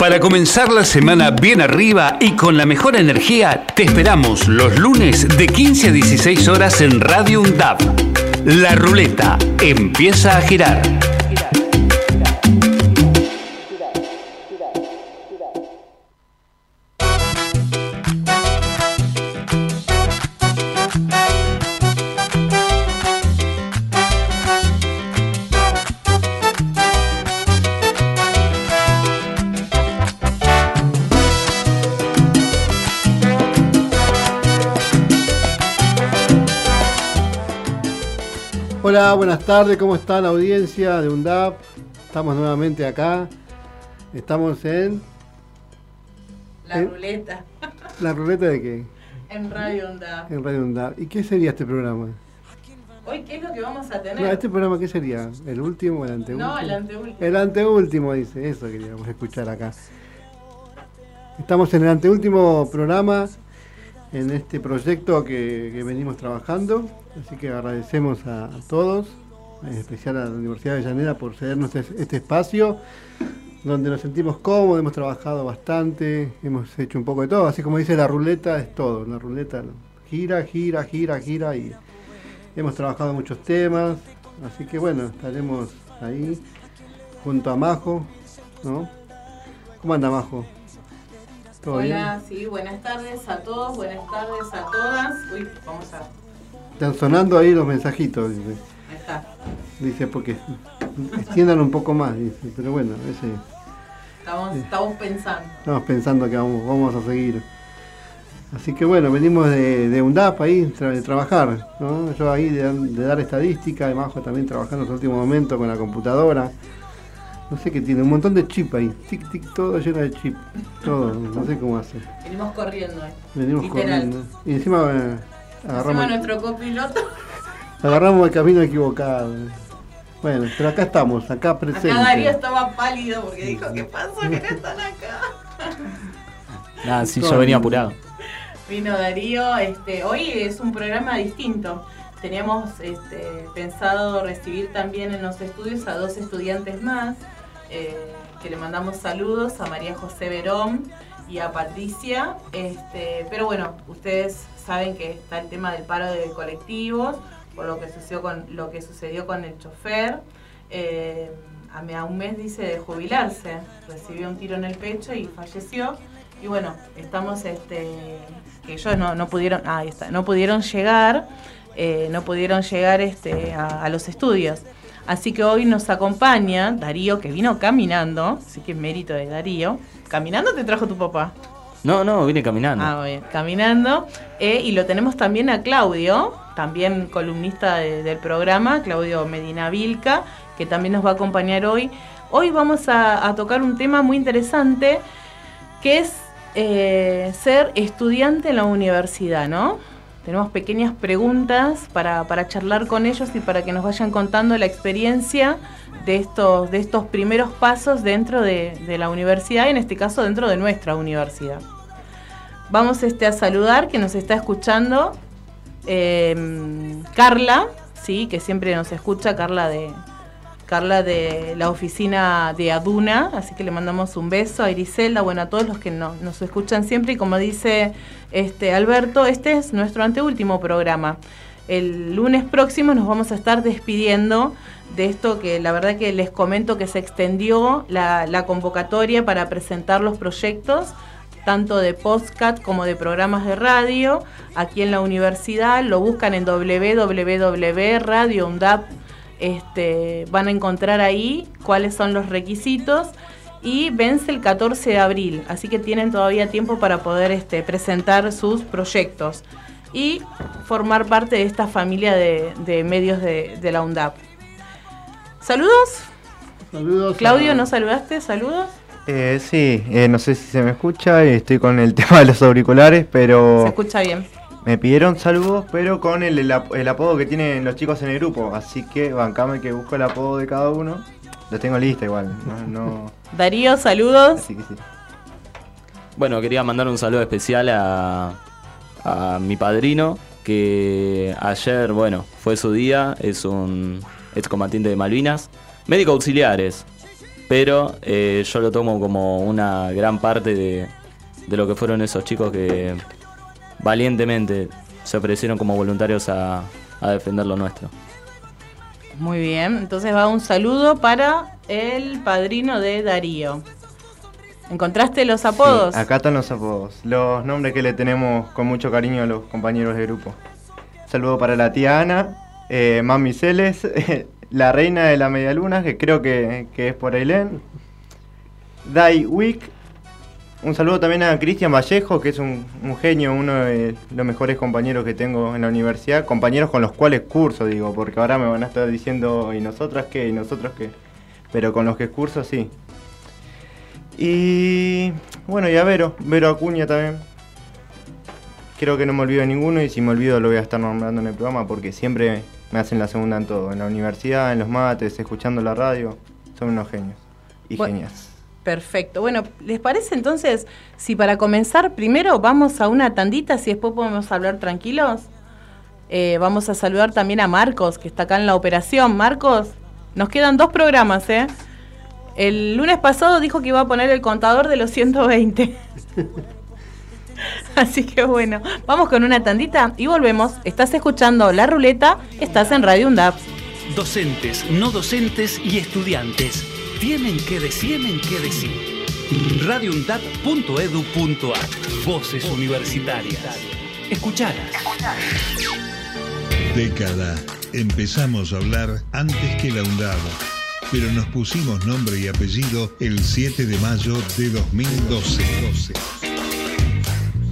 Para comenzar la semana bien arriba y con la mejor energía, te esperamos los lunes de 15 a 16 horas en Radio UNDAP. La ruleta empieza a girar. Hola, buenas tardes, ¿cómo está la audiencia de UNDAP? Estamos nuevamente acá. Estamos en. La ¿Eh? ruleta. ¿La ruleta de qué? En Radio Onda. En Radio UNDAP. ¿Y qué sería este programa? Hoy, ¿qué es lo que vamos a tener? No, ¿Este programa qué sería? ¿El último o el anteúltimo? No, el anteúltimo. El anteúltimo, dice. Eso queríamos escuchar acá. Estamos en el anteúltimo programa en este proyecto que, venimos trabajando. Así que agradecemos a, a todos, en especial a la Universidad de Llanera por cedernos este, este espacio donde nos sentimos cómodos, hemos trabajado bastante, hemos hecho un poco de todo, así como dice la ruleta, es todo, la ruleta gira, gira, gira, gira y hemos trabajado muchos temas, así que bueno, estaremos ahí junto a Majo, ¿no? ¿Cómo anda Majo? ¿Todo Hola, sí, buenas tardes a todos, buenas tardes a todas. Uy, vamos a. Están sonando ahí los mensajitos, dice, Ahí está. dice porque extiendan un poco más, dice, pero bueno, ese... Estamos, estamos pensando. Estamos pensando que vamos, vamos a seguir. Así que bueno, venimos de, de UNDAP ahí, tra- de trabajar, ¿no? Yo ahí de, de dar estadística, de Majo también trabajando en los últimos momentos con la computadora. No sé qué tiene, un montón de chip ahí, tic tic, todo lleno de chip, todo, no sé cómo hace. Venimos corriendo. eh. Venimos Literal. corriendo. Y encima eh, Encima agarramos, nuestro copiloto. agarramos el camino equivocado. Bueno, pero acá estamos, acá Acá Darío presente. estaba pálido porque dijo: ¿Qué pasó que no están acá? Nada, sí, yo venía apurado. Vino Darío, este, hoy es un programa distinto. Teníamos este, pensado recibir también en los estudios a dos estudiantes más, eh, que le mandamos saludos a María José Verón y a Patricia. Este, pero bueno, ustedes saben que está el tema del paro de colectivos, por lo que sucedió con, lo que sucedió con el chofer. Eh, a un mes dice de jubilarse, recibió un tiro en el pecho y falleció. Y bueno, estamos este que ellos no, no pudieron, ah, ahí está, no pudieron llegar, eh, no pudieron llegar este, a los estudios. Así que hoy nos acompaña Darío, que vino caminando, así que es mérito de Darío. ¿Caminando te trajo tu papá? No, no, vine caminando. Ah, bien, caminando. Eh, y lo tenemos también a Claudio, también columnista de- del programa, Claudio Medina Vilca, que también nos va a acompañar hoy. Hoy vamos a, a tocar un tema muy interesante, que es eh, ser estudiante en la universidad, ¿no? Tenemos pequeñas preguntas para, para charlar con ellos y para que nos vayan contando la experiencia de estos, de estos primeros pasos dentro de, la universidad, en este caso dentro de nuestra universidad. Vamos este, a saludar que nos está escuchando eh, Carla, sí, que siempre nos escucha, Carla de Carla de la oficina de Aduna, así que le mandamos un beso a Griselda, bueno, a todos los que no- nos escuchan siempre y como dice este Alberto, este es nuestro anteúltimo programa. El lunes próximo nos vamos a estar despidiendo de esto que la verdad que les comento que se extendió la, convocatoria para presentar los proyectos tanto de podcast como de programas de radio aquí en la universidad. Lo buscan en www.radioundap. Este, van a encontrar ahí cuáles son los requisitos y vence el 14 de abril, así que tienen todavía tiempo para poder este, presentar sus proyectos y formar parte de esta familia de, de medios de, de la UNDAP. Saludos, Saludos. Claudio, a- ¿no saludaste? Saludos. Eh, sí, eh, no sé si se me escucha, estoy con el tema de los auriculares, Se pero escucha bien. Me pidieron saludos, pero con el, el ap- el apodo que tienen los chicos en el grupo, así que bancame que busco el apodo de cada uno. Lo tengo lista igual, no, no- Darío, saludos. así que sí. Bueno, quería mandar un saludo especial a, a mi padrino, que ayer, bueno, fue su día, es un excombatiente de Malvinas, médico auxiliares. pero eh, yo lo tomo como una gran parte de, de lo que fueron esos chicos que valientemente se ofrecieron como voluntarios a, a defender lo nuestro. Muy bien, entonces va un saludo para el padrino de Darío. ¿Encontraste los apodos? Sí, acá están los apodos. Los nombres que le tenemos con mucho cariño a los compañeros de grupo. Saludo para la tía Ana, eh, Mami Celes, la reina de la media luna, que creo que, que es por Ailén. Dai Wick. Un saludo también a Cristian Vallejo, que es un, un genio, uno de los mejores compañeros que tengo en la universidad. Compañeros con los cuales curso, digo, porque ahora me van a estar diciendo, ¿y nosotras qué? ¿Y nosotros qué? Pero con los que curso, sí. Y bueno, y a Vero, Vero Acuña también. Creo que no me olvido de ninguno y si me olvido lo voy a estar nombrando en el programa porque siempre me hacen la segunda en todo. En la universidad, en los mates, escuchando la radio. Son unos genios y Bueno. genias. Perfecto. Bueno, ¿les parece entonces si para comenzar primero vamos a una tandita, si después podemos hablar tranquilos? Eh, vamos a saludar también a Marcos, que está acá en la operación. Marcos, nos quedan dos programas, ¿eh? El lunes pasado dijo que iba a poner el contador de los 120. Así que bueno, vamos con una tandita y volvemos. Estás escuchando La Ruleta, estás en Radio UNDAP. Docentes, no docentes y estudiantes tienen que decir, tienen que decir. radioundad.edu.ar Voces universitarias. Escuchalas. Década. Empezamos a hablar antes que la UNDAB, pero nos pusimos nombre y apellido el 7 de mayo de 2012.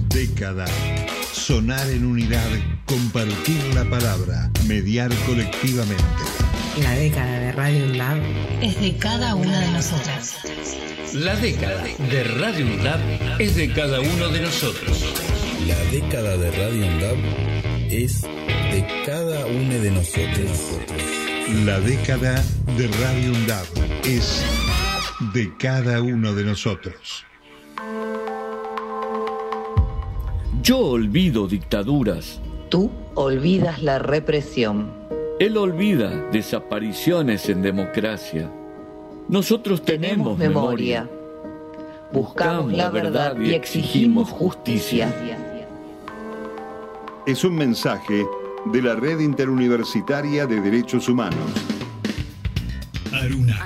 Década. Sonar en unidad, compartir la palabra, mediar colectivamente. La década de Radio UNDAB es de cada una de nosotras. La década de Radio UNDAB es de cada uno de nosotros. La década de Radio UNDAB es de cada uno de nosotros. La década de Radio UNDAB es de cada uno de nosotros. Yo olvido dictaduras. Tú olvidas la represión. Él olvida desapariciones en democracia. Nosotros tenemos, memoria. Buscamos la verdad y exigimos justicia. Es un mensaje de la Red Interuniversitaria de Derechos Humanos. Aruna,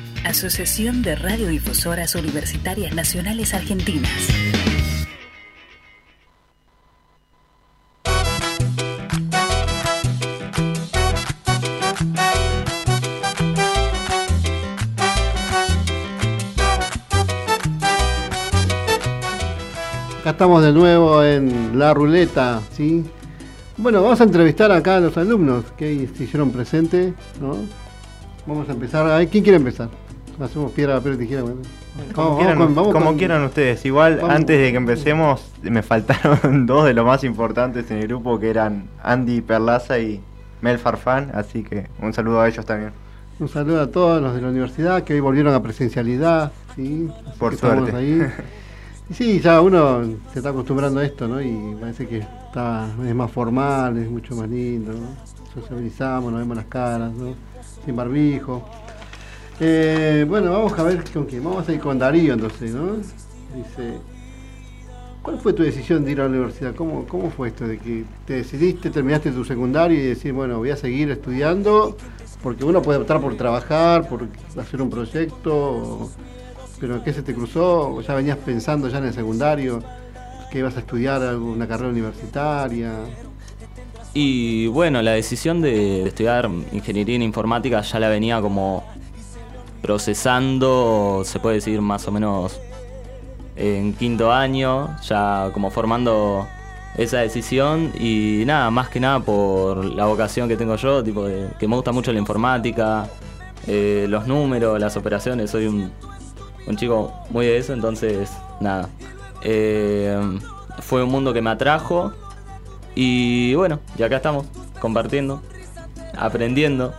Asociación de Radiodifusoras Universitarias Nacionales Argentinas. Acá estamos de nuevo en la ruleta, ¿sí? Bueno, vamos a entrevistar acá a los alumnos que se hicieron presentes, ¿no? Vamos a empezar. ¿Quién quiere empezar? Hacemos piedra, papel, tijera. Bueno. Como, Vamos, quieran, vamos con- vamos como quieran ustedes. Igual, antes de que empecemos, me faltaron dos de los más importantes en el grupo, que eran Andy Perlaza y Mel Farfán. Así que un saludo a ellos también. Un saludo a todos los de la universidad que hoy volvieron a presencialidad, ¿sí? Así Por suerte. ahí. Y sí, ya uno se está acostumbrando a esto, ¿no? Y parece que está, es más formal, es mucho más lindo, ¿no? Socializamos, nos vemos las caras, ¿no? Sin barbijo. Eh, bueno, vamos a ver con quién. Vamos a ir con Darío entonces, ¿no? Dice, ¿cuál fue tu decisión de ir a la universidad? ¿Cómo, cómo fue esto de que te decidiste, terminaste tu secundario y decir, bueno, voy a seguir estudiando? Porque uno puede optar por trabajar, por hacer un proyecto, pero ¿qué se te cruzó? ¿O ¿Ya venías pensando ya en el secundario que ibas a estudiar alguna carrera universitaria? Y bueno, la decisión de, de estudiar ingeniería en informática ya la venía como procesando, se puede decir más o menos en quinto año, ya como formando esa decisión y nada, más que nada por la vocación que tengo yo, tipo de- que me gusta mucho la informática, eh, los números, las operaciones, soy un chico muy de eso, entonces nada. Eh, fue un mundo que me atrajo y bueno, y acá estamos, compartiendo, aprendiendo,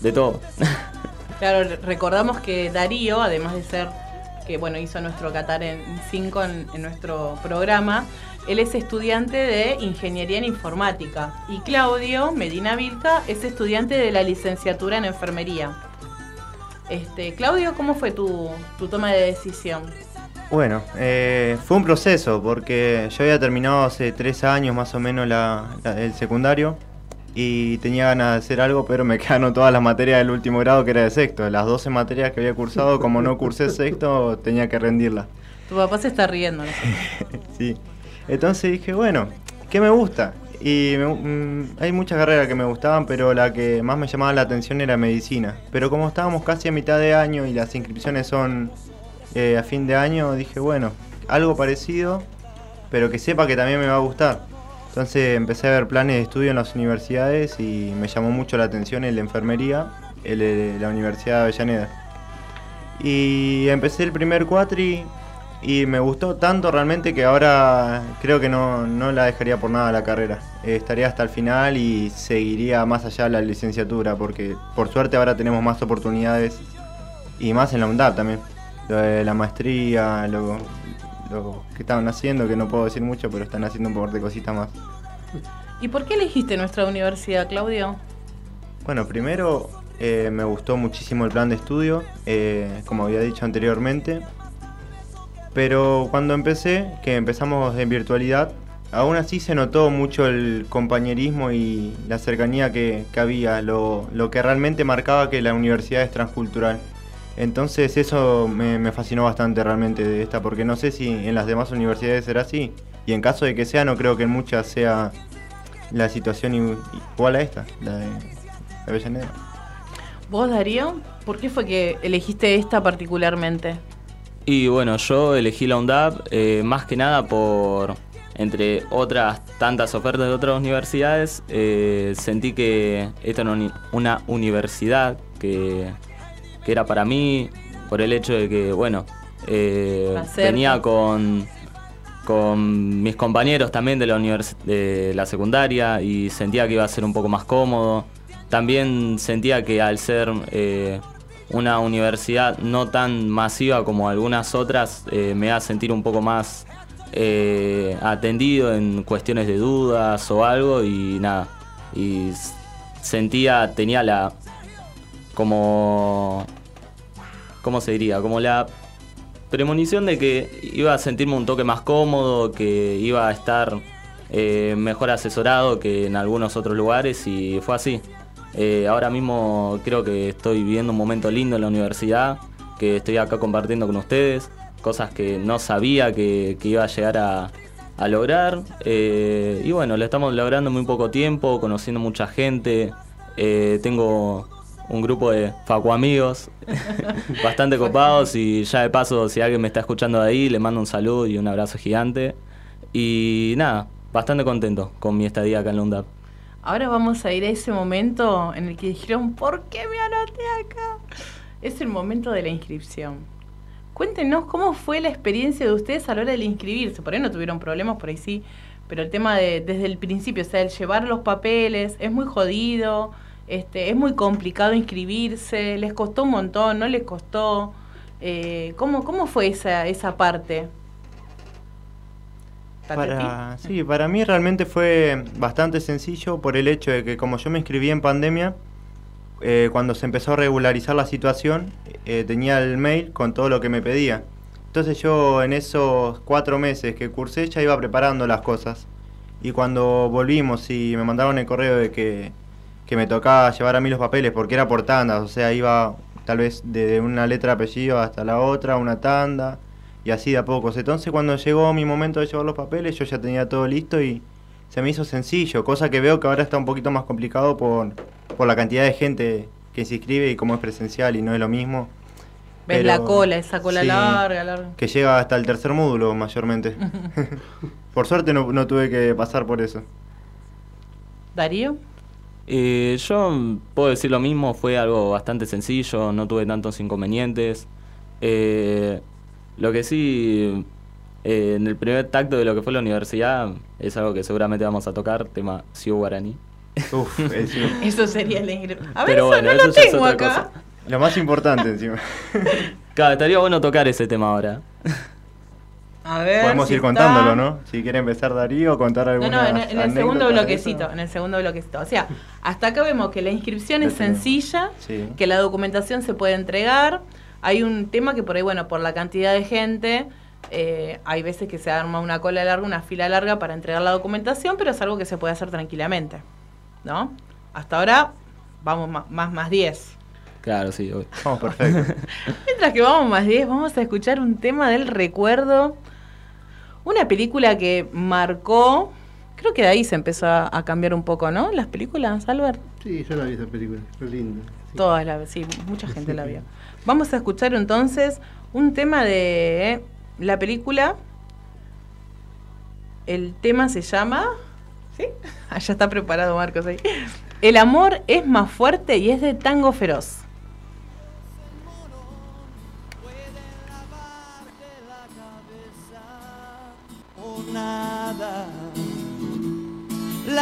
de todo. Claro, recordamos que Darío, además de ser que bueno hizo nuestro Qatar en 5 en, nuestro programa, él es estudiante de Ingeniería en Informática y Claudio Medina Vilca es estudiante de la licenciatura en Enfermería. Este, Claudio, ¿cómo fue tu, tu toma de decisión? Bueno, eh, fue un proceso porque yo había terminado hace tres años más o menos la, el secundario y tenía ganas de hacer algo, pero me quedaron todas las materias del último grado que era de sexto. Las 12 materias que había cursado, como no cursé sexto, tenía que rendirlas. Tu papá se está riendo. ¿no? sí. Entonces dije, bueno, ¿qué me gusta? Y me, mm, hay muchas carreras que me gustaban, pero la que más me llamaba la atención era medicina. Pero como estábamos casi a mitad de año y las inscripciones son eh, a fin de año, dije, bueno, algo parecido, pero que sepa que también me va a gustar. Entonces empecé a ver planes de estudio en las universidades y me llamó mucho la atención el de enfermería, el la Universidad de Avellaneda. Y empecé el primer cuatri y me gustó tanto realmente que ahora creo que no, no la dejaría por nada la carrera. Eh, estaría hasta el final y seguiría más allá de la licenciatura porque por suerte ahora tenemos más oportunidades y más en la UNDAP también. Lo de la maestría, lo, lo que estaban haciendo, que no puedo decir mucho, pero están haciendo un poco de cositas más. ¿Y por qué elegiste nuestra universidad, Claudio? Bueno, primero eh, me gustó muchísimo el plan de estudio, eh, como había dicho anteriormente. Pero cuando empecé, que empezamos en virtualidad, aún así se notó mucho el compañerismo y la cercanía que, que había, lo, lo, que realmente marcaba que la universidad es transcultural. Entonces eso me, me, fascinó bastante realmente de esta, porque no sé si en las demás universidades será así, y en caso de que sea, no creo que en muchas sea la situación igual a esta, la de Avellaneda. ¿Vos, Darío? ¿Por qué fue que elegiste esta particularmente? Y bueno, yo elegí la UNDAP eh, más que nada por, entre otras tantas ofertas de otras universidades, eh, sentí que esta era una universidad que, que, era para mí, por el hecho de que, bueno, eh, venía con, con mis compañeros también de la, de la secundaria y sentía que iba a ser un poco más cómodo. También sentía que al ser eh, una universidad no tan masiva como algunas otras, eh, me da sentir un poco más eh, atendido en cuestiones de dudas o algo y nada. Y sentía, tenía la. como. ¿Cómo se diría? Como la premonición de que iba a sentirme un toque más cómodo, que iba a estar eh, mejor asesorado que en algunos otros lugares y fue así. Eh, ahora mismo creo que estoy viviendo un momento lindo en la universidad, que estoy acá compartiendo con ustedes, cosas que no sabía que, iba a llegar a, lograr. Eh, y bueno, lo estamos logrando en muy poco tiempo, conociendo mucha gente. Tengo un grupo de facu amigos bastante copados y ya de paso, si alguien me está escuchando de ahí, le mando un saludo y un abrazo gigante. Y nada, bastante contento con mi estadía acá en Lundap. Ahora vamos a ir a ese momento en el que dijeron, ¿por qué me anoté acá? Es el momento de la inscripción. Cuéntenos cómo fue la experiencia de ustedes a la hora de inscribirse. Por ahí no tuvieron problemas, por ahí sí. Pero el tema de desde el principio, o sea, el llevar los papeles, es muy jodido, este, es muy complicado inscribirse, les costó un montón, no les costó. Eh, ¿cómo, ¿Cómo fue esa, esa parte? Para, sí, para mí realmente fue bastante sencillo por el hecho de que como yo me inscribí en pandemia, eh, cuando se empezó a regularizar la situación, eh, tenía el mail con todo lo que me pedía. Entonces yo en esos cuatro meses que cursé ya iba preparando las cosas. Y cuando volvimos y me mandaron el correo de que, que me tocaba llevar a mí los papeles, porque era por tandas, o sea, iba tal vez de una letra de apellido hasta la otra, una tanda, y así de a pocos. Entonces cuando llegó mi momento de llevar los papeles, yo ya tenía todo listo y se me hizo sencillo, cosa que veo que ahora está un poquito más complicado por, por la cantidad de gente que se inscribe y como es presencial y no es lo mismo. Ves la cola, esa cola sí, larga, larga. Que llega hasta el tercer módulo mayormente. por suerte no, no, tuve que pasar por eso. ¿Darío? Eh, yo puedo decir lo mismo, fue algo bastante sencillo, no tuve tantos inconvenientes. Eh, lo que sí, eh, en el primer tacto de lo que fue la universidad, es algo que seguramente vamos a tocar, tema Siu Guaraní. Uf, es- Eso sería la ingre- A ver, Pero eso bueno, no eso lo tengo otra acá. cosa. Lo más importante encima. Claro, estaría bueno tocar ese tema ahora. A ver. Podemos si ir está. contándolo, ¿no? Si quiere empezar Darío, contar No, alguna no, en, en el segundo bloquecito, en el segundo bloquecito. O sea, hasta acá vemos que la inscripción es sencilla, Sí. que la documentación se puede entregar. Hay un tema que por ahí, bueno, por la cantidad de gente, eh, hay veces que se arma una cola larga, una fila larga para entregar la documentación, pero es algo que se puede hacer tranquilamente, ¿no? Hasta ahora vamos más más 10. Claro, sí. Vamos, perfecto. Mientras que vamos más 10, vamos a escuchar un tema del recuerdo. Una película que marcó, creo que de ahí se empezó a, a cambiar un poco, ¿no? Las películas, Albert. Sí, yo la vi esa película, fue linda. Todas la sí, mucha gente la vio. Vamos a escuchar entonces un tema de la película. El tema se llama. ¿Sí? Ah, ya está preparado Marcos ahí. El amor es más fuerte y es de tango feroz.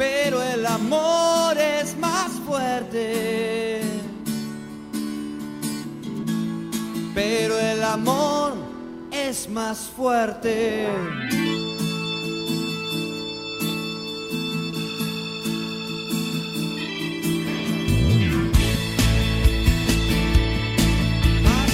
Pero el amor es más fuerte. Pero el amor es más fuerte. Más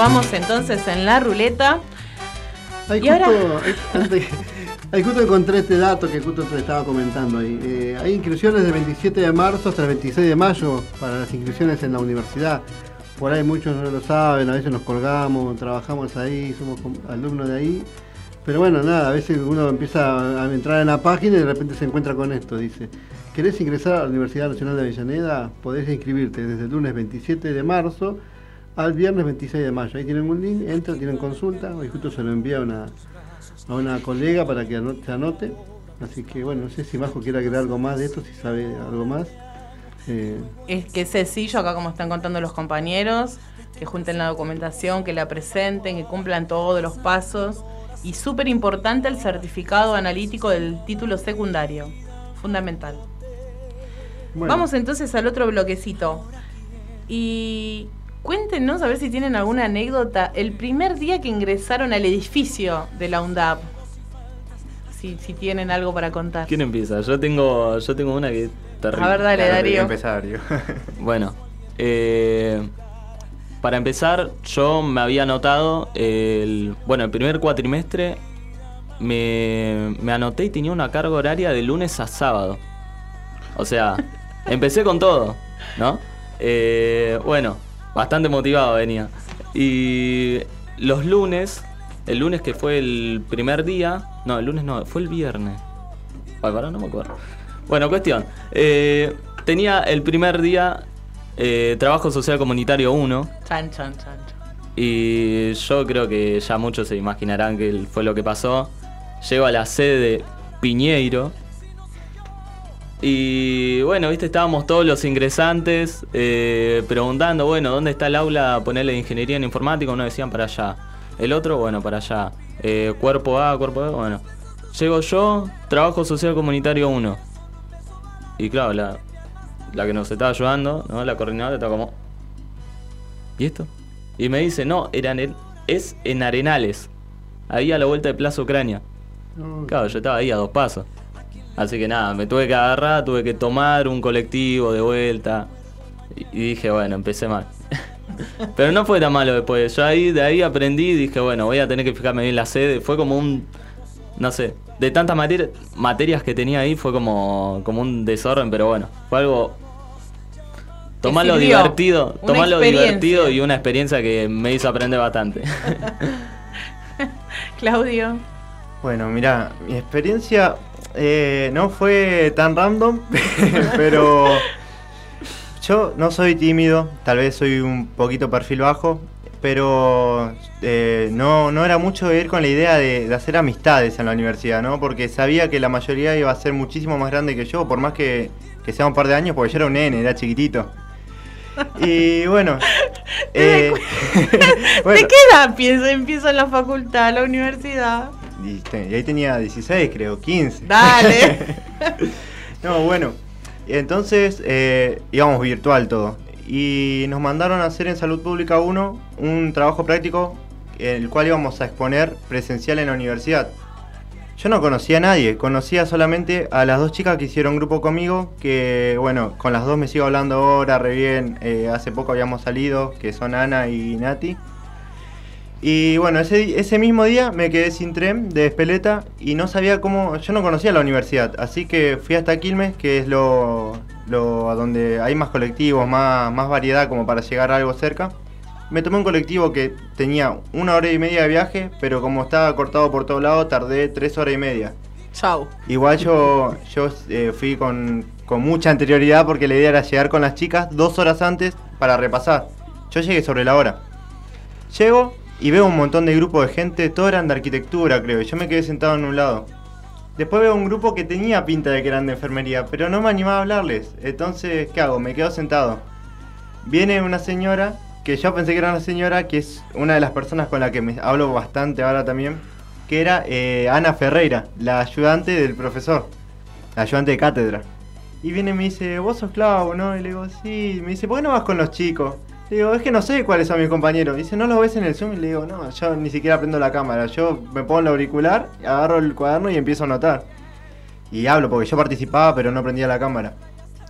Continuamos entonces en la ruleta. Ahí Y justo, ahora- ahí justo encontré este dato que justo te estaba comentando ahí. Eh, hay inscripciones del 27 de marzo hasta el 26 de mayo para las inscripciones en la universidad. Por ahí muchos no lo saben, a veces nos colgamos, trabajamos ahí, somos alumnos de ahí. Pero bueno, nada, a veces uno empieza a entrar en la página y de repente se encuentra con esto. Dice, ¿querés ingresar a la Universidad Nacional de Avellaneda? Podés inscribirte desde el lunes 27 de marzo al viernes 26 de mayo. Ahí tienen un link, entran, tienen consulta. Hoy justo se lo envía a una, a una colega para que ano- se anote. Así que bueno, no sé si Majo quiere agregar algo más de esto, si sabe algo más. Eh, Es que es sencillo, acá como están contando los compañeros, que junten la documentación, que la presenten, que cumplan todos los pasos. Y súper importante el certificado analítico del título secundario. Fundamental. Bueno. Vamos entonces al otro bloquecito. Y cuéntenos a ver si tienen alguna anécdota. El primer día que ingresaron al edificio de la UNDAP. Si, si tienen algo para contar. ¿Quién empieza? Yo tengo, yo tengo una que es terrible. A ver, dale, Claro, Darío. Empezario. Bueno, eh, para empezar, yo me había anotado el. Bueno, el primer cuatrimestre me, me anoté y tenía una carga horaria de lunes a sábado. O sea, empecé con todo, ¿no? Eh, bueno, bastante motivado venía. Y los lunes, el lunes que fue el primer día, no, el lunes no, fue el viernes. Ay, pará, no me acuerdo. Bueno, cuestión. eh, tenía el primer día eh, Trabajo Social Comunitario 1. Chan, chan, chan. chan. Y yo creo que ya muchos se imaginarán que fue lo que pasó. Llego a la sede de Piñeiro. Y bueno, viste, estábamos todos los ingresantes eh, preguntando, bueno, ¿dónde está el aula? Ponerle de ingeniería en informática, uno decían para allá. El otro, bueno, para allá. Eh, cuerpo A, cuerpo B, bueno. Llego yo, trabajo social comunitario 1. Y claro, la, la que nos estaba ayudando, ¿no? La coordinadora está como. ¿Y esto? Y me dice, no, era en es en Arenales. Ahí a la vuelta de Plaza Ucrania. Claro, yo estaba ahí a dos pasos. Así que nada, me tuve que agarrar, tuve que tomar un colectivo de vuelta. Y, dije, bueno, empecé mal. Pero no fue tan malo después. Yo ahí, de ahí aprendí y dije, bueno, voy a tener que fijarme bien la sede. Fue como un, no sé, de tantas materi- materias que tenía ahí fue como, como un desorden, pero bueno, fue algo... Tomarlo divertido, tomarlo divertido y una experiencia que me hizo aprender bastante. Claudio. Bueno, mira, mi experiencia eh, no fue tan random, pero yo no soy tímido, tal vez soy un poquito perfil bajo, pero eh, no, no era mucho de ir con la idea de, de hacer amistades en la universidad, ¿no? Porque sabía que la mayoría iba a ser muchísimo más grande que yo, por más que, que sea un par de años, porque yo era un nene, era chiquitito. Y bueno, eh, bueno, ¿De qué edad piensa, empieza la facultad, la universidad? Y ahí tenía 16, creo, 15. Dale. no, bueno. Entonces eh, íbamos virtual todo. Y nos mandaron a hacer en Salud Pública 1 un trabajo práctico el cual íbamos a exponer presencial en la universidad. Yo no conocía a nadie, conocía solamente a las dos chicas que hicieron grupo conmigo, que bueno, con las dos me sigo hablando ahora, re bien, eh, hace poco habíamos salido, que son Ana y Nati. Y bueno, ese, ese mismo día me quedé sin tren de Espeleta y no sabía cómo, yo no conocía la universidad, así que fui hasta Quilmes, que es lo, lo a donde hay más colectivos, más, más variedad como para llegar a algo cerca. Me tomé un colectivo que tenía una hora y media de viaje, pero como estaba cortado por todos lados, tardé tres horas y media. Chau. Igual yo, yo eh, fui con, con mucha anterioridad porque la idea era llegar con las chicas dos horas antes para repasar. Yo llegué sobre la hora. Llego y veo un montón de grupos de gente, todos eran de arquitectura, creo. Yo me quedé sentado en un lado. Después veo un grupo que tenía pinta de que eran de enfermería, pero no me animaba a hablarles. Entonces, ¿qué hago? Me quedo sentado. Viene una señora, que yo pensé que era una señora, que es una de las personas con la que me hablo bastante ahora también, que era eh, Ana Ferreira, la ayudante del profesor, la ayudante de cátedra. Y viene y me dice, vos sos Clau, ¿no? Y le digo, sí. Me dice, ¿por qué no vas con los chicos? Le digo, es que no sé cuáles son mis compañeros. Dice, ¿no los ves en el Zoom? Y le digo, no, yo ni siquiera prendo la cámara. Yo me pongo el auricular, agarro el cuaderno y empiezo a anotar. Y hablo, porque yo participaba, pero no prendía la cámara.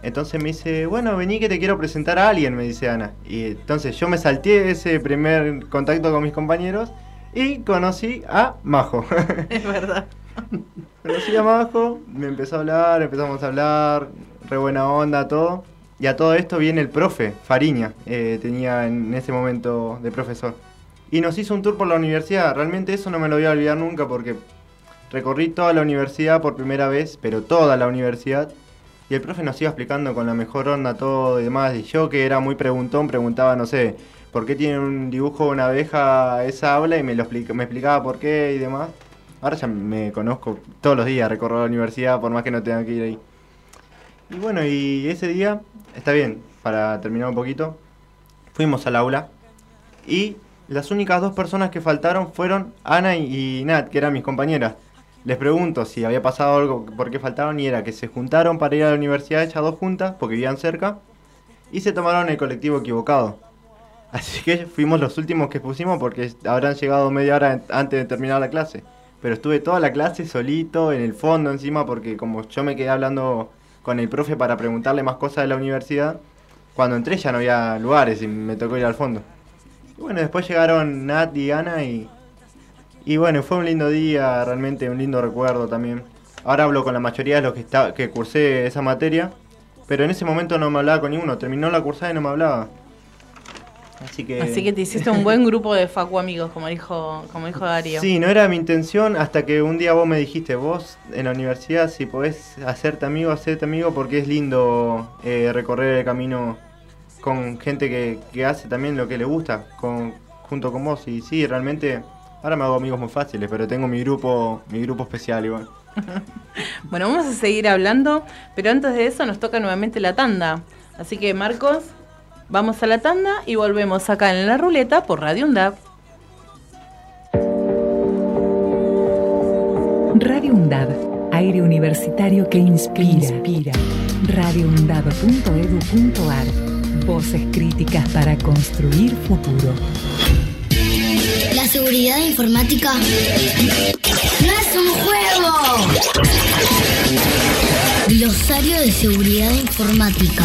Entonces me dice, bueno, vení que te quiero presentar a alguien, me dice Ana. Y entonces yo me salté ese primer contacto con mis compañeros y conocí a Majo. Es verdad. conocí a Majo, me empezó a hablar, empezamos a hablar, re buena onda, todo. Y a todo esto viene el profe, Fariña, eh, tenía en ese momento de profesor. Y nos hizo un tour por la universidad. Realmente eso no me lo voy a olvidar nunca porque recorrí toda la universidad por primera vez, pero toda la universidad. Y el profe nos iba explicando con la mejor onda todo y demás. Y yo que era muy preguntón, preguntaba, no sé, ¿por qué tiene un dibujo de una abeja esa habla? Y me, lo explica, me explicaba por qué y demás. Ahora ya me conozco todos los días, recorro la universidad por más que no tenga que ir ahí. Y bueno, y ese día, está bien, para terminar un poquito, fuimos al aula y las únicas dos personas que faltaron fueron Ana y Nat, que eran mis compañeras. Les pregunto si había pasado algo, por qué faltaron, y era que se juntaron para ir a la universidad ellas dos juntas, porque vivían cerca, y se tomaron el colectivo equivocado. Así que fuimos los últimos que pusimos porque habrán llegado media hora antes de terminar la clase. Pero estuve toda la clase solito, en el fondo encima, porque como yo me quedé hablando con el profe para preguntarle más cosas de la universidad, cuando entré ya no había lugares y me tocó ir al fondo. Bueno, después llegaron Nat y Ana y, y bueno, fue un lindo día, realmente un lindo recuerdo también. Ahora hablo con la mayoría de los que, está, que cursé esa materia, pero en ese momento no me hablaba con ninguno. Terminó la cursada y no me hablaba. Así que... Así que te hiciste un buen grupo de facu amigos, como dijo, como dijo Darío. Sí, no era mi intención hasta que un día vos me dijiste, vos en la universidad, si podés hacerte amigo, hacerte amigo, porque es lindo eh, recorrer el camino con gente que, que, hace también lo que le gusta, con, junto con vos. Y sí, realmente, ahora me hago amigos muy fáciles, pero tengo mi grupo, mi grupo especial igual. bueno, vamos a seguir hablando, pero antes de eso nos toca nuevamente la tanda. Así que Marcos, vamos a la tanda y volvemos acá en la ruleta por Radio UNDAP. Radio UNDAB, aire universitario que inspira. inspira. radioundab.edu.ar Voces críticas para construir futuro. La seguridad informática no es un juego. Glosario de seguridad informática.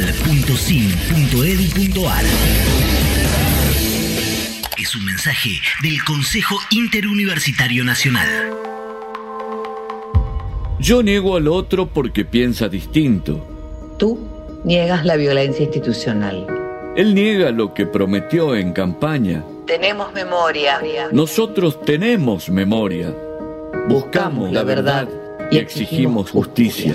campusvirtual.sim.edu.ar. Es un mensaje del Consejo Interuniversitario Nacional. Yo niego al otro porque piensa distinto. Tú niegas la violencia institucional. Él niega lo que prometió en campaña. Tenemos memoria. Nosotros tenemos memoria. Buscamos la verdad y exigimos justicia.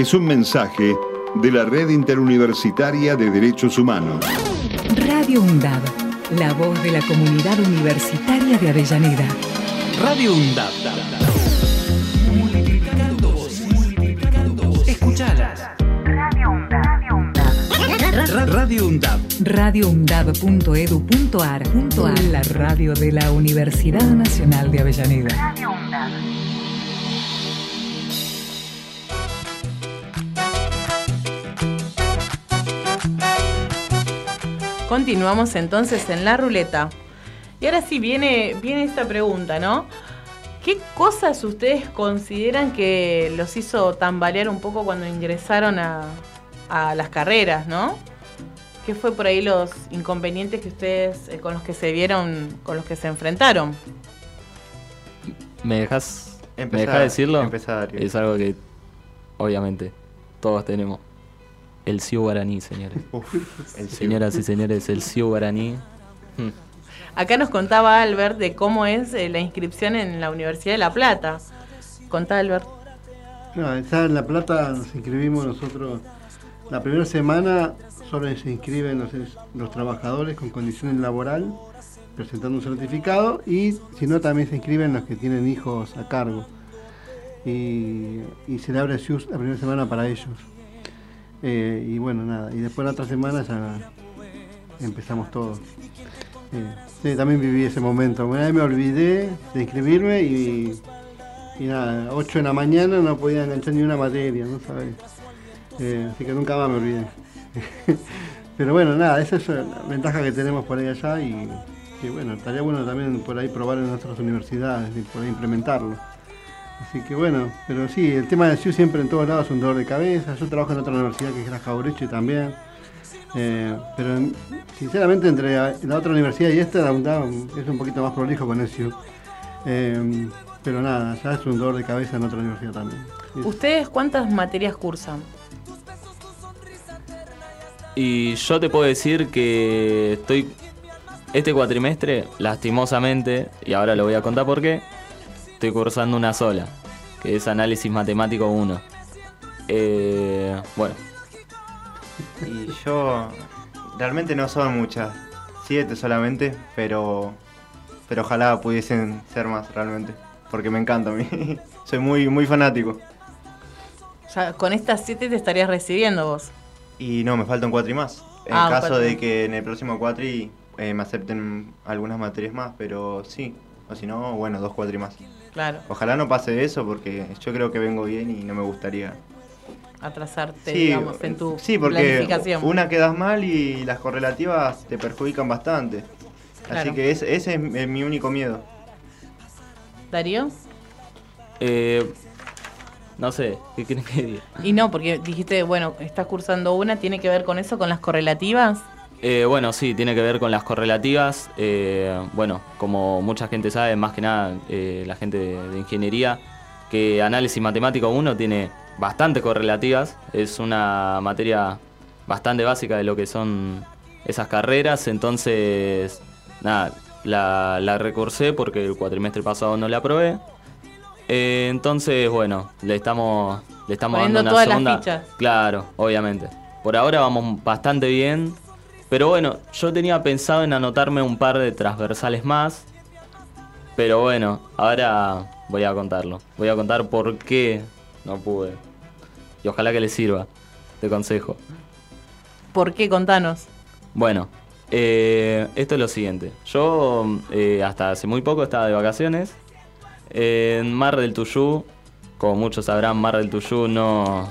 Es un mensaje de la Red Interuniversitaria de Derechos Humanos. Radio UNDAB, la voz de la comunidad universitaria de Avellaneda. Radio UNDAB. Multiplicando voces. Multiplicando voces. Escuchalas. Radio UNDAB. Radio UNDAB. radioundab.edu.ar La radio de la Universidad Nacional de Avellaneda. Radio Continuamos entonces en la ruleta. Y ahora sí viene, viene esta pregunta, ¿no? ¿Qué cosas ustedes consideran que los hizo tambalear un poco cuando ingresaron a, a las carreras, ¿no? ¿Qué fue por ahí los inconvenientes que ustedes eh, con los que se vieron, con los que se enfrentaron? ¿Me dejas, ¿me dejas decirlo? es algo que, obviamente, todos tenemos. El Ciu Guaraní, señores. El. Señoras y señores, el Ciu Guaraní. Hmm. Acá nos contaba Albert de cómo es eh, la inscripción en la Universidad de La Plata. Contá, Albert. No, en La Plata nos inscribimos nosotros. La primera semana solo se inscriben los, los trabajadores con condiciones laboral, presentando un certificado, y si no, también se inscriben los que tienen hijos a cargo. y, y se le abre el SIUS la primera semana para ellos. Eh, y bueno, nada, y después la otra semana ya empezamos todo. Eh, sí, también viví ese momento. Una vez me olvidé de inscribirme y, y nada, 8 de la mañana no podía enganchar ni una materia, ¿no sabes? Eh, así que nunca más me olvidé. Pero bueno, nada, esa es la ventaja que tenemos por ahí allá y, y bueno, estaría bueno también por ahí probar en nuestras universidades y por ahí implementarlo. Así que bueno, pero sí, el tema del SIU siempre en todos lados es un dolor de cabeza. Yo trabajo en otra universidad que es la Jaureche también. Eh, pero en- sinceramente entre la otra universidad y esta la UNDAV es un poquito más prolijo con el SIU. Eh, pero nada, ya es un dolor de cabeza en otra universidad también. ¿Ustedes cuántas materias cursan? Y yo te puedo decir que estoy este cuatrimestre, lastimosamente, y ahora lo voy a contar por qué, estoy cursando una sola, que es análisis matemático 1. Eh, bueno, Y yo realmente no son muchas, siete solamente, pero pero ojalá pudiesen ser más realmente, porque me encanta a mí. Soy muy muy fanático. Ya con estas siete te estarías recibiendo vos. Y no, me falta un cuatri más. En Ah, caso de que en el próximo cuatri eh, me acepten algunas materias más, pero sí. O si no, bueno, dos cuatri más. Claro, Ojalá no pase eso porque yo creo que vengo bien y no me gustaría. atrasarte, Sí, digamos, en tu sí, porque planificación. una quedas mal y las correlativas te perjudican bastante. Así que ese, ese es mi- único miedo. ¿Darío? eh, no sé, ¿qué crees que diga? Y no, porque dijiste, bueno, estás cursando una, ¿tiene que ver con eso, con las correlativas? Eh, bueno, sí, tiene que ver con las correlativas. Eh, bueno, como mucha gente sabe, más que nada eh, la gente de, de ingeniería, que análisis matemático 1 tiene bastante correlativas. Es una materia bastante básica de lo que son esas carreras. Entonces, nada, la, la recursé porque el cuatrimestre pasado no la aprobé. Eh, entonces, bueno, le estamos, le estamos Poniendo dando una todas las segunda. fichas. Claro, obviamente. Por ahora vamos bastante bien. Pero bueno, yo tenía pensado en anotarme un par de transversales más. Pero bueno, ahora voy a contarlo. Voy a contar por qué no pude. Y ojalá que les sirva de consejo. ¿Por qué? Contanos. Bueno, eh, esto es lo siguiente. Yo eh, hasta hace muy poco estaba de vacaciones en Mar del Tuyú. Como muchos sabrán, Mar del Tuyú no,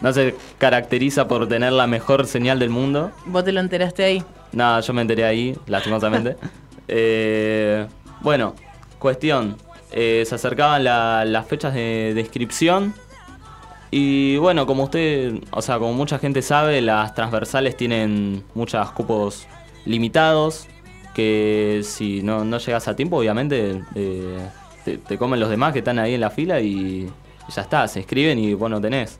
no se caracteriza por tener la mejor señal del mundo. ¿Vos te lo enteraste ahí? Nada, yo me enteré ahí, lastimosamente. Eh, bueno, cuestión. eh, se acercaban la- las fechas de, de inscripción. Y bueno, como usted, o sea, como mucha gente sabe, las transversales tienen muchos cupos limitados. Que si no, no llegas a tiempo, obviamente eh, te, te comen los demás que están ahí en la fila y ya está, se inscriben y vos no tenés.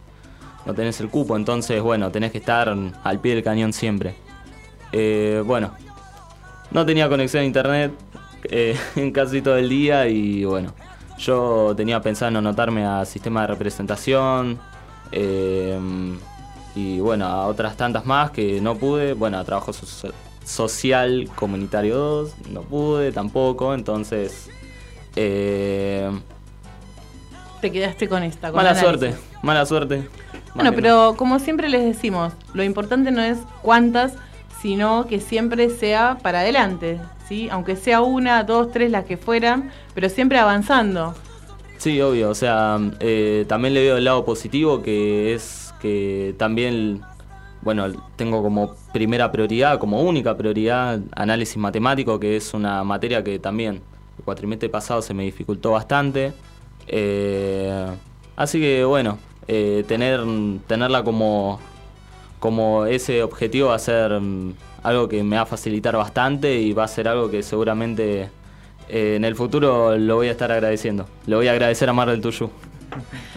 No tenés el cupo, entonces bueno, tenés que estar al pie del cañón siempre. Eh, bueno, no tenía conexión a internet eh, en casi todo el día y bueno, yo tenía pensado en anotarme a sistema de representación eh, y bueno, a otras tantas más que no pude. Bueno, a trabajo so- social comunitario 2, no pude tampoco, entonces... eh, Te quedaste con esta. Con mala análisis. suerte, mala suerte. Bueno, pero como siempre les decimos, lo importante no es cuántas, sino que siempre sea para adelante, ¿sí? Aunque sea una, dos, tres, las que fueran, pero siempre avanzando. Sí, obvio. O sea, eh, también le veo el lado positivo que es que también, bueno, tengo como primera prioridad, como única prioridad, análisis matemático, que es una materia que también el cuatrimestre pasado se me dificultó bastante. Eh, así que, bueno, eh, tener, tenerla como, como ese objetivo va a ser mm, algo que me va a facilitar bastante y va a ser algo que seguramente eh, en el futuro lo voy a estar agradeciendo. Le voy a agradecer a Mar del Tuyú.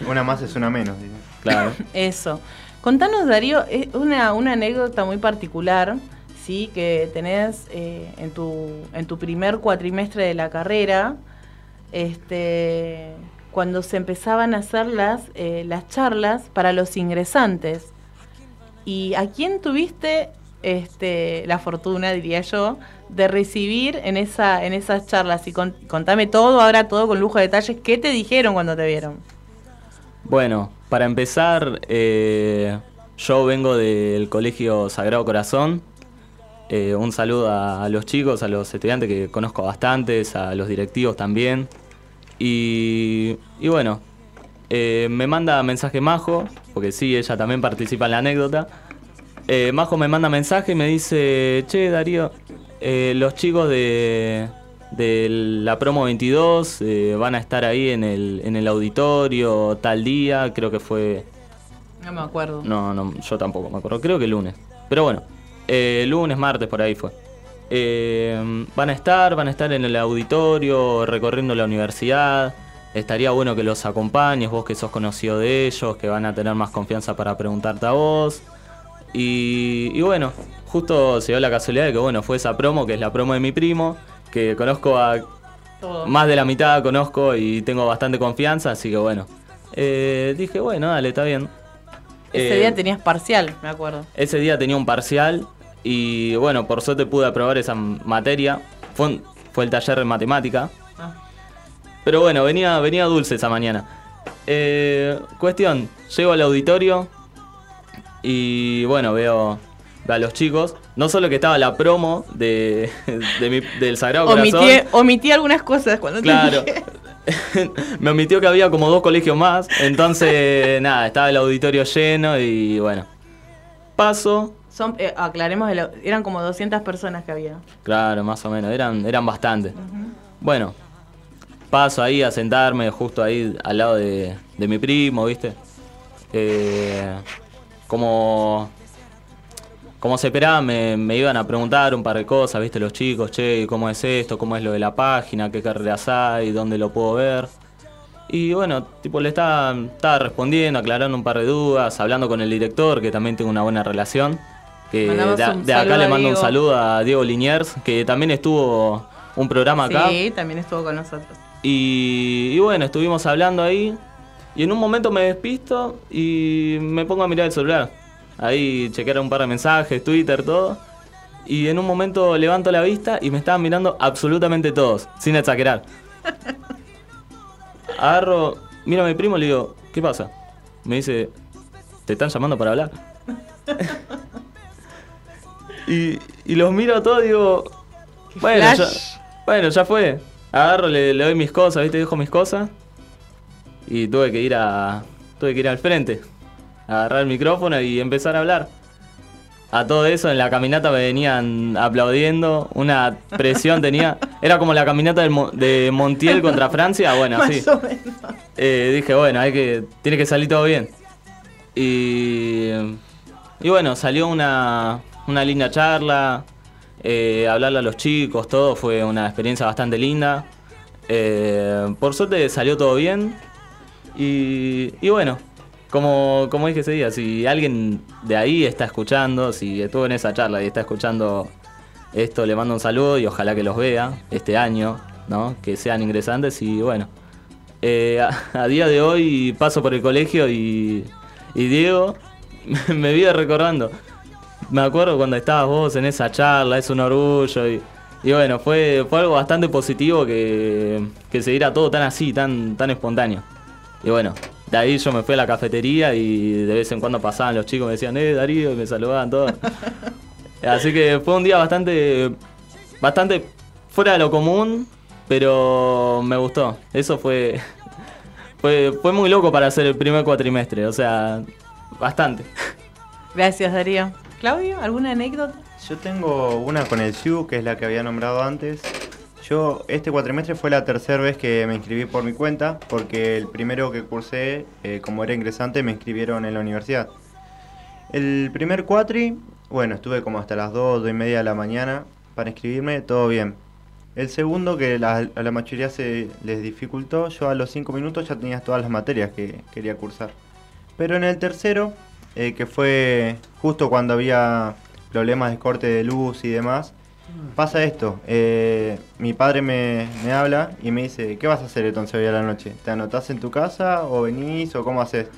Una más es una menos. dice. Claro. Eso. Contanos, Darío, es una, una anécdota muy particular, ¿sí? Que tenés eh, en, tu, en tu primer cuatrimestre de la carrera, este, cuando se empezaban a hacer las, eh, las charlas para los ingresantes. ¿Y a quién tuviste este, la fortuna, diría yo, de recibir en, esa, en esas charlas. Y contame todo, ahora todo con lujo de detalles. ¿Qué te dijeron cuando te vieron? Bueno, para empezar, eh, yo vengo del Colegio Sagrado Corazón. Eh, un saludo a, los chicos, a los estudiantes que conozco bastantes, a los directivos también. Y, bueno, eh, me manda mensaje Majo, porque sí, ella también participa en la anécdota. Majo me manda mensaje y me dice, che Darío, los chicos de, de la promo 22 eh, van a estar ahí en el, en el auditorio tal día, creo que fue... No me acuerdo. No, no, yo tampoco me acuerdo, creo que lunes. Pero bueno, eh, lunes, martes, por ahí fue. Eh, van a estar, van a estar en el auditorio, recorriendo la universidad. Estaría bueno que los acompañes, vos que sos conocido de ellos, que van a tener más confianza para preguntarte a vos. Y, y bueno, justo se dio la casualidad de que bueno, fue esa promo, que es la promo de mi primo que conozco a más de la mitad, conozco y tengo bastante confianza, así que bueno. Eh, dije, bueno, dale, está bien. Ese día eh, tenías parcial, me acuerdo. Ese día tenía un parcial y bueno, por suerte pude aprobar esa materia. Fue, fue el taller de matemática. Ah. Pero bueno, venía, venía dulce esa mañana. Eh, cuestión, llego al auditorio y bueno, veo a los chicos. No solo que estaba la promo de, del Sagrado Corazón. Omití algunas cosas cuando Claro. me omitió que había como dos colegios más. Entonces, nada, estaba el auditorio lleno y bueno. Paso. Son, eh, aclaremos, eran como 200 personas que había. Claro, más o menos. Eran, eran bastantes. Bueno, paso ahí a sentarme justo ahí al lado de, de mi primo, ¿viste? Eh, como como se esperaba, me, iban a preguntar un par de cosas, viste, los chicos, che, ¿cómo es esto? ¿Cómo es lo de la página? ¿Qué carreras hay? ¿Dónde lo puedo ver? Y bueno, tipo, le estaba, estaba respondiendo, aclarando un par de dudas, hablando con el director, que también tengo una buena relación. Que de, acá le mando un saludo a Diego Liniers, que también estuvo un programa acá. Sí, también estuvo con nosotros. Y, y bueno, estuvimos hablando ahí. Y en un momento me despisto y me pongo a mirar el celular ahí chequear un par de mensajes, Twitter, todo. Y en un momento levanto la vista y me estaban mirando absolutamente todos, sin exagerar. Agarro, miro a mi primo y le digo, ¿qué pasa? Me dice, ¿te están llamando para hablar? y, y, los miro a todos y digo, bueno ya, bueno, ya fue. Agarro, le, le doy mis cosas, ¿viste? Dejo mis cosas. Y tuve que ir a. Tuve que ir al frente agarrar el micrófono y empezar a hablar. A todo eso en la caminata me venían aplaudiendo, una presión tenía. Era como la caminata de Montiel contra Francia, bueno, así. Eh, dije, bueno, hay que, tiene que salir todo bien. Y, y bueno, salió una, una linda charla, eh, hablarle a los chicos, todo, fue una experiencia bastante linda. Eh, por suerte salió todo bien. Y, y bueno, como, como dije ese día, si alguien de ahí está escuchando, si estuvo en esa charla y está escuchando esto, le mando un saludo y ojalá que los vea este año, ¿no? Que sean ingresantes y bueno. Eh, a, día de hoy paso por el colegio y, y Diego me vive recordando. Me acuerdo cuando estabas vos en esa charla, es un orgullo y, y bueno, fue, fue algo bastante positivo que, que se diera todo tan así, tan, tan espontáneo. Y bueno, de ahí yo me fui a la cafetería y de vez en cuando pasaban los chicos, me decían, eh, Darío, y me saludaban todos. Así que fue un día bastante, bastante fuera de lo común, pero me gustó. Eso fue, fue, fue muy loco para hacer el primer cuatrimestre, o sea, bastante. Gracias, Darío. Claudio, ¿alguna anécdota? Yo tengo una con el SIU, que es la que había nombrado antes. Yo, este cuatrimestre fue la tercera vez que me inscribí por mi cuenta, porque el primero que cursé, eh, como era ingresante, me inscribieron en la universidad. El primer cuatri, bueno, estuve como hasta las 2, 2 y media de la mañana para inscribirme, todo bien. El segundo, que a la mayoría se les dificultó, yo a los 5 minutos ya tenía todas las materias que quería cursar. Pero en el tercero, eh, que fue justo cuando había problemas de corte de luz y demás, pasa esto, eh, mi padre me, habla y me dice, ¿qué vas a hacer entonces hoy a la noche? ¿Te anotás en tu casa o venís o cómo haces?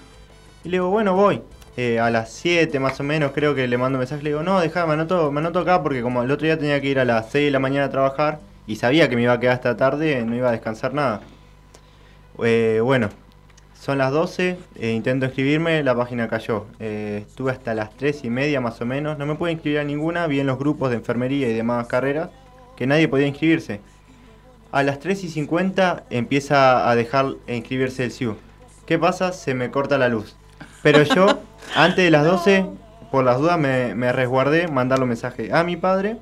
Y le digo, bueno, voy. eh, a las 7 más o menos creo que le mando un mensaje, le digo, no, dejá, me anoto, me anoto acá porque como el otro día tenía que ir a las 6 de la mañana a trabajar y sabía que me iba a quedar hasta tarde, no iba a descansar nada. Eh, bueno, son las 12, eh, intento inscribirme, la página cayó. Eh, estuve hasta las 3 y media más o menos, no me pude inscribir a ninguna, vi en los grupos de enfermería y demás carreras que nadie podía inscribirse. A las 3 y 50 empieza a dejar inscribirse el SIU. ¿Qué pasa? Se me corta la luz. Pero yo, antes de las 12, por las dudas, me, me resguardé mandarle un mensaje a mi padre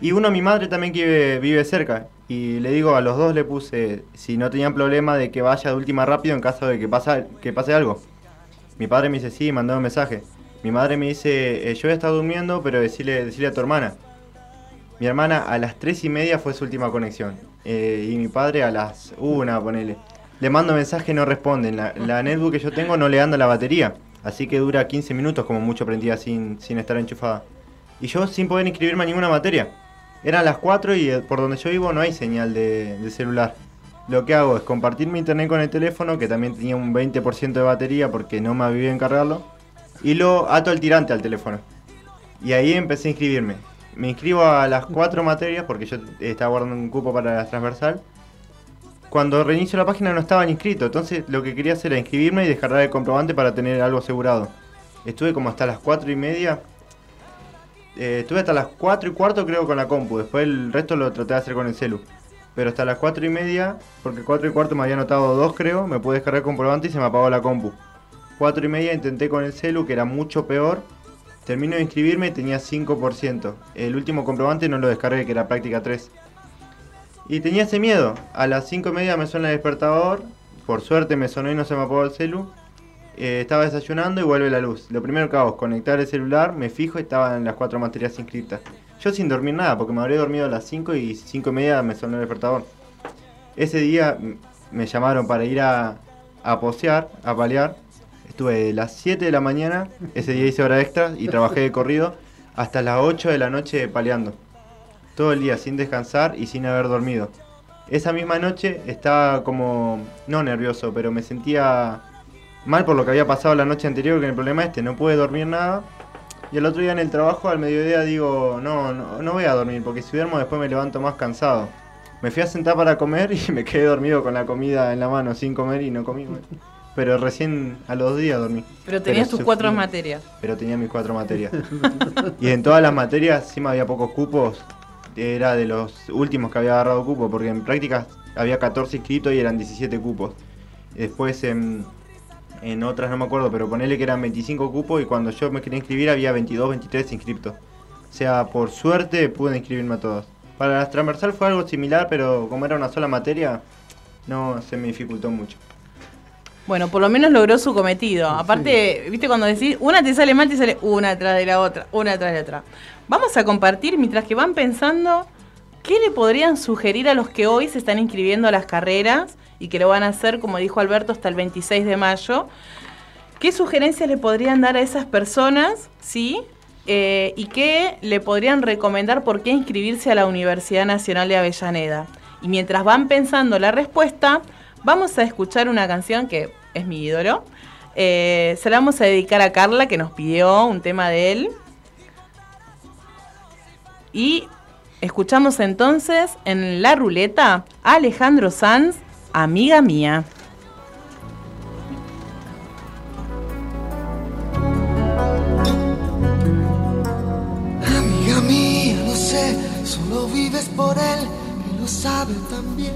y uno a mi madre también que vive, vive cerca. Y le digo, a los dos le puse si no tenían problema de que vaya de última rápido en caso de que, pasa, que pase algo. Mi padre me dice, sí, mandó un mensaje. Mi madre me dice, eh, yo he estado durmiendo, pero decirle, decirle a tu hermana. Mi hermana a las tres y media fue su última conexión. Eh, y mi padre a las una, ponele. Le mando mensaje, no responden. La, la netbook que yo tengo no le anda la batería. Así que dura 15 minutos como mucho prendida sin, sin estar enchufada. Y yo sin poder inscribirme a ninguna materia. Eran las 4 y eh, por donde yo vivo no hay señal de, celular. Lo que hago es compartir mi internet con el teléfono, que también tenía un 20% de batería porque no me había en cargarlo, y lo ato al tirante al teléfono. Y ahí empecé a inscribirme. Me inscribo a las 4 materias porque yo estaba guardando un cupo para la transversal. Cuando reinicio la página no estaban inscritos, entonces lo que quería hacer era inscribirme y descargar el comprobante para tener algo asegurado. Estuve como hasta las 4 y media eh, estuve hasta las 4 y cuarto creo con la compu, después el resto lo traté de hacer con el celu. Pero hasta las 4 y media, porque 4 y cuarto me había anotado dos creo, me pude descargar comprobante y se me apagó la compu. 4 y media intenté con el celu, que era mucho peor. Termino de inscribirme y tenía 5%. El último comprobante no lo descargué, que era práctica 3. Y tenía ese miedo. A las 5 y media me suena el despertador. Por suerte me sonó y no se me apagó el celu. Eh, estaba desayunando y vuelve la luz. Lo primero que hago es conectar el celular, me fijo y estaban las cuatro materias inscritas. Yo sin dormir nada, porque me habría dormido a las 5 y 5 y media me sonó el despertador. Ese día me llamaron para ir a, a posear, a palear. Estuve de las 7 de la mañana, ese día hice hora extra y trabajé de corrido, hasta las 8 de la noche paleando. Todo el día sin descansar y sin haber dormido. Esa misma noche estaba como, no nervioso, pero me sentía mal por lo que había pasado la noche anterior, que el problema este, no pude dormir nada. Y el otro día en el trabajo, al mediodía, digo, no, no, no voy a dormir, porque si duermo después me levanto más cansado. Me fui a sentar para comer y me quedé dormido con la comida en la mano, sin comer y no comí. Pero recién a los días dormí. Pero tenías tus cuatro materias. Pero tenía mis cuatro materias. y en todas las materias, encima había pocos cupos. Era de los últimos que había agarrado cupo, porque en prácticas había 14 inscritos y eran 17 cupos. Después en, en otras no me acuerdo, pero ponele que eran 25 cupos y cuando yo me quería inscribir había 22, 23 inscriptos. O sea, por suerte pude inscribirme a todos. Para la transversal fue algo similar, pero como era una sola materia, no se me dificultó mucho. Bueno, por lo menos logró su cometido. Aparte, viste, cuando decís una te sale mal, te sale una atrás de la otra, una atrás de la otra. Vamos a compartir mientras que van pensando qué le podrían sugerir a los que hoy se están inscribiendo a las carreras y que lo van a hacer, como dijo Alberto, hasta el 26 de mayo. ¿Qué sugerencias le podrían dar a esas personas, sí? Eh, y qué le podrían recomendar por qué inscribirse a la Universidad Nacional de Avellaneda. Y mientras van pensando la respuesta, vamos a escuchar una canción que es mi ídolo. Eh, se la vamos a dedicar a Carla, que nos pidió un tema de él. Y escuchamos entonces en la ruleta a Alejandro Sanz, amiga mía. Amiga mía, lo sé, solo vives por él, que lo sabe también.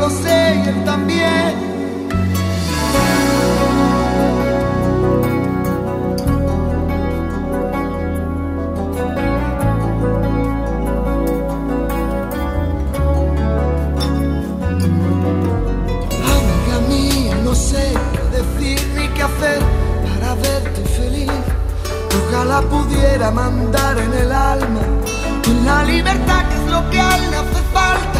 lo sé él también. Amiga mía, no sé qué decir ni qué hacer para verte feliz. Ojalá pudiera mandar en el alma la libertad que es lo que a él le hace falta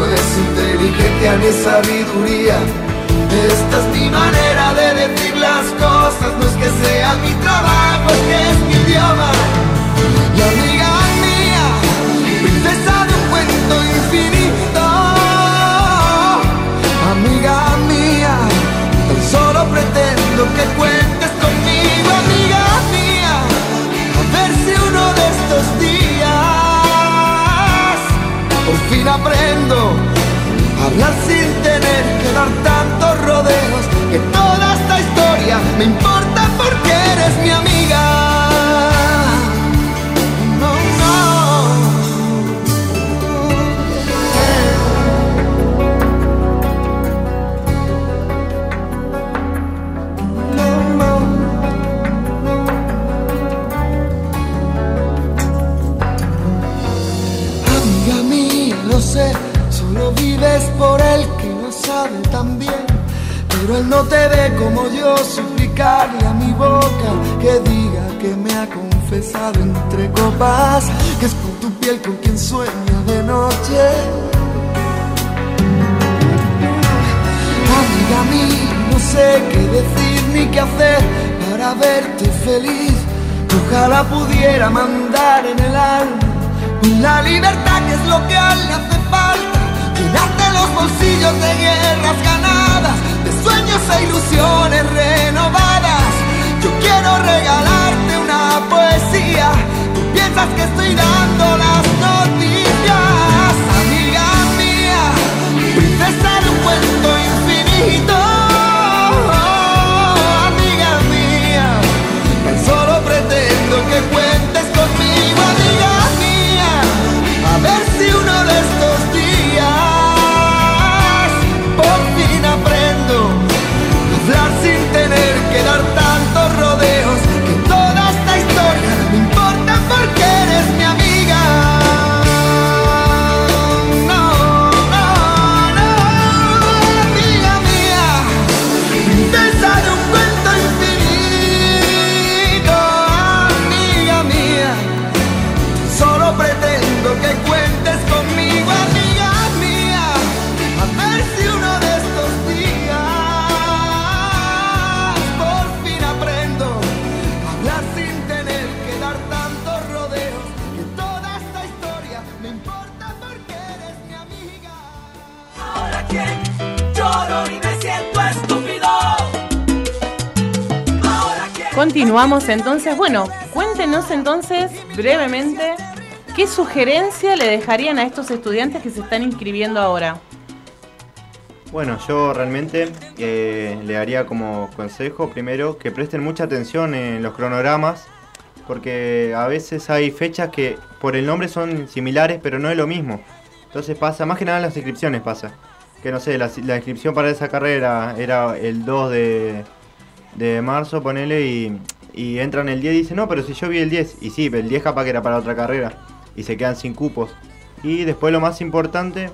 no es inteligencia ni sabiduría. Esta es mi manera de decir las cosas, no es que sea mi trabajo, es que es mi idioma. Y amiga mía, princesa de un cuento infinito, amiga mía, tan solo pretendo que cuentes fin aprendo a hablar sin tener que dar tantos rodeos, que toda esta historia me importa porque eres mi amiga. Verte feliz. Ojalá pudiera mandar en el alma la libertad que es lo que a él le hace falta. Llenarte los bolsillos de guerras ganadas, de sueños e ilusiones renovadas. Yo quiero regalarte una poesía. Tú piensas que estoy dando las noticias, amiga mía, princesa de un cuento infinito. Continuamos entonces. Bueno, cuéntenos entonces brevemente qué sugerencia le dejarían a estos estudiantes que se están inscribiendo ahora. Bueno, yo realmente eh, le daría como consejo primero que presten mucha atención en los cronogramas, porque a veces hay fechas que por el nombre son similares, pero no es lo mismo. Entonces pasa, más que nada en las inscripciones pasa. Que no sé, la, la inscripción para esa carrera era el 2 de, de marzo, ponele, y, y entran el 10 y dicen, no, pero si yo vi el 10, y sí, el 10 capaz que era para otra carrera, y se quedan sin cupos. Y después lo más importante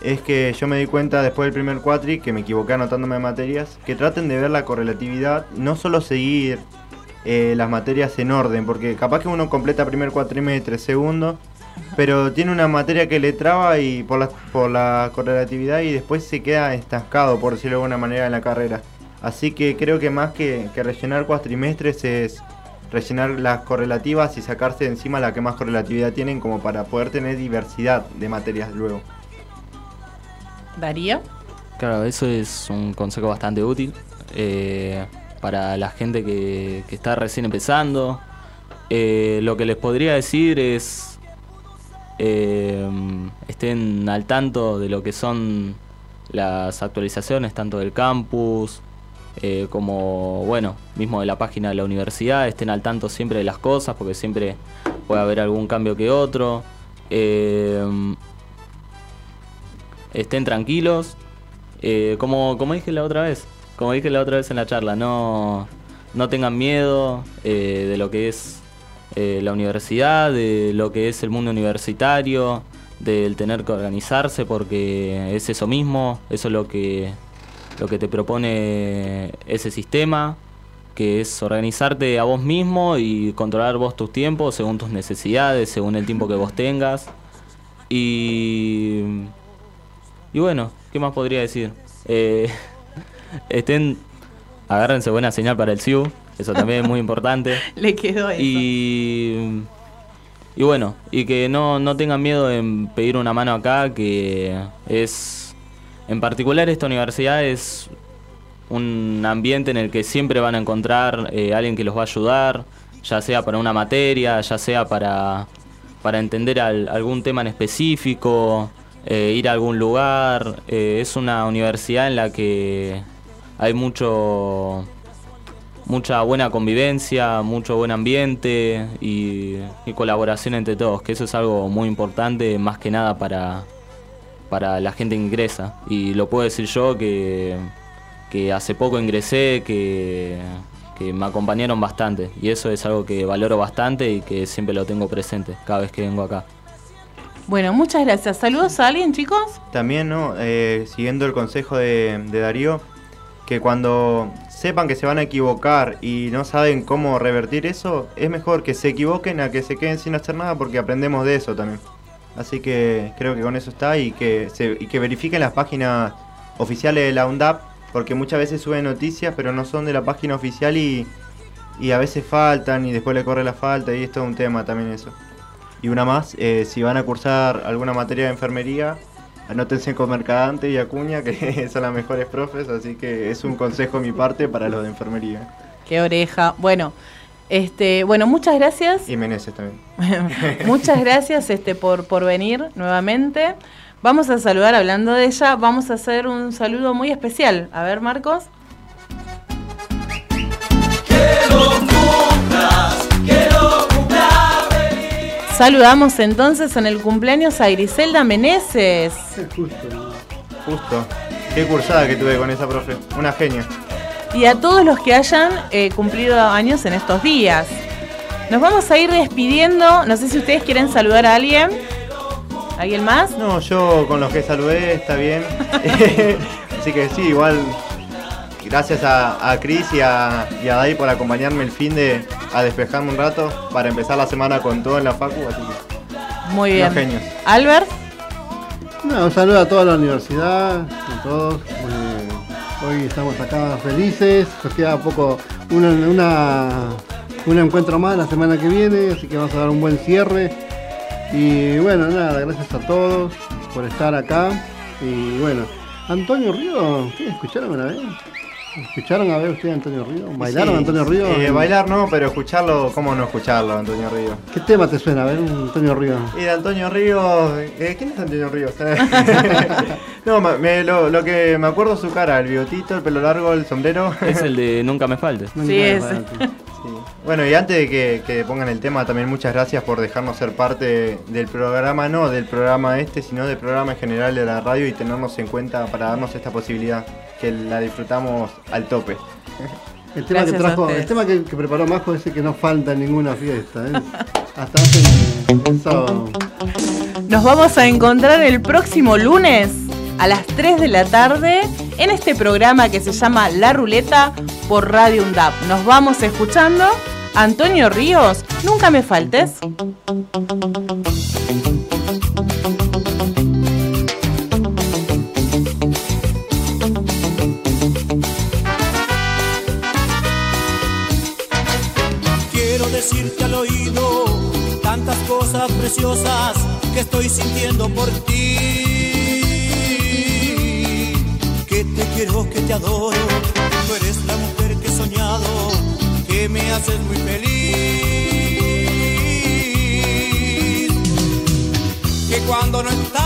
es que yo me di cuenta después del primer cuatri que me equivoqué anotándome materias, que traten de ver la correlatividad, no solo seguir eh, las materias en orden, porque capaz que uno completa primer cuatrimestre, segundo, pero tiene una materia que le traba y por la, por la correlatividad y después se queda estancado, por decirlo de alguna manera, en la carrera. Así que creo que más que, que rellenar cuatrimestres es rellenar las correlativas y sacarse de encima la que más correlatividad tienen como para poder tener diversidad de materias luego. Darío. Claro, eso es un consejo bastante útil eh, para la gente que, que está recién empezando. Eh, lo que les podría decir es eh, estén al tanto de lo que son las actualizaciones tanto del campus eh, como, bueno, mismo de la página de la universidad, estén al tanto siempre de las cosas, porque siempre puede haber algún cambio que otro. Eh, estén tranquilos. Eh, como, como dije la otra vez, como dije la otra vez en la charla, no, no tengan miedo de lo que es la universidad, de lo que es el mundo universitario, del tener que organizarse, porque es eso mismo, eso es lo que lo que te propone ese sistema, que es organizarte a vos mismo y controlar vos tus tiempos según tus necesidades, según el tiempo que vos tengas. Y, y bueno, ¿qué más podría decir? Eh, estén, agárrense buena señal para el SIU, eso también es muy importante. Le quedó eso. Y, y bueno, y que no, no tengan miedo en pedir una mano acá, que es en particular esta universidad es un ambiente en el que siempre van a encontrar eh, alguien que los va a ayudar, ya sea para una materia, ya sea para, para entender algún tema en específico, eh, ir a algún lugar. Eh, es una universidad en la que hay mucho mucha buena convivencia, mucho buen ambiente y colaboración entre todos, que eso es algo muy importante más que nada para, para la gente que ingresa. Y lo puedo decir yo que, que hace poco ingresé, que, que me acompañaron bastante. Y eso es algo que valoro bastante y que siempre lo tengo presente cada vez que vengo acá. Bueno, muchas gracias. ¿Saludos a alguien, chicos? También, ¿no? Eh, siguiendo el consejo de, de Darío, que cuando sepan que se van a equivocar y no saben cómo revertir eso, es mejor que se equivoquen a que se queden sin hacer nada porque aprendemos de eso también. Así que creo que con eso está y que, se, y que verifiquen las páginas oficiales de la UNDAP, porque muchas veces suben noticias, pero no son de la página oficial y, y a veces faltan y después le corre la falta y es un tema también eso. Y una más, eh, si van a cursar alguna materia de enfermería, anótense con Mercadante y Acuña, que son las mejores profes, así que es un consejo de mi parte para los de enfermería. Qué oreja. Bueno, este, bueno, muchas gracias. Y Meneses también. muchas gracias este, por, por venir nuevamente. Vamos a saludar hablando de ella. Vamos a hacer un saludo muy especial. A ver, Marcos. Saludamos entonces en el cumpleaños a Griselda Meneses. Justo. Justo. Qué cursada que tuve con esa profe. Una genia y a todos los que hayan eh, cumplido años en estos días. Nos vamos a ir despidiendo. No sé si ustedes quieren saludar a alguien. ¿Alguien más? No, yo con los que saludé está bien. Así que sí, igual gracias a, a Cris y a, y a Dai por acompañarme el fin de a despejarme un rato para empezar la semana con todo en la facu. Así que, Muy bien. Genios. Albert. No, un saludo a toda la universidad, a todos. Hoy estamos acá felices, nos queda poco una, un encuentro más la semana que viene, así que vamos a dar un buen cierre. Y bueno, nada, gracias a todos por estar acá. Y bueno, Antonio Río, ¿qué escucharon una vez? ¿Escucharon a ver ustedes Antonio Río? ¿Bailaron Antonio Río? Eh, bailar no, pero escucharlo, ¿cómo no escucharlo, Antonio Río? ¿Qué tema te suena a ver Antonio Río? Y de Antonio Río, eh, ¿quién es Antonio Río? no, me, lo, que me acuerdo su cara, el bigotito, el pelo largo, el sombrero. Es el de Nunca me faltes. sí, es. Bueno, y antes de que, pongan el tema, también muchas gracias por dejarnos ser parte del programa, no del programa este, sino del programa en general de la radio y tenernos en cuenta para darnos esta posibilidad, que la disfrutamos al tope. El tema, que, trajo, el tema que, preparó Majo es que no falta ninguna fiesta. ¿eh? Hasta hace sábado. Nos vamos a encontrar el próximo lunes a las 3 de la tarde en este programa que se llama La Ruleta por Radio UNDAP. Nos vamos escuchando. Antonio Ríos, nunca me faltes. Quiero decirte al oído tantas cosas preciosas que estoy sintiendo por ti te quiero, que te adoro. Tú eres la mujer que he soñado, que me haces muy feliz. Que cuando no estás,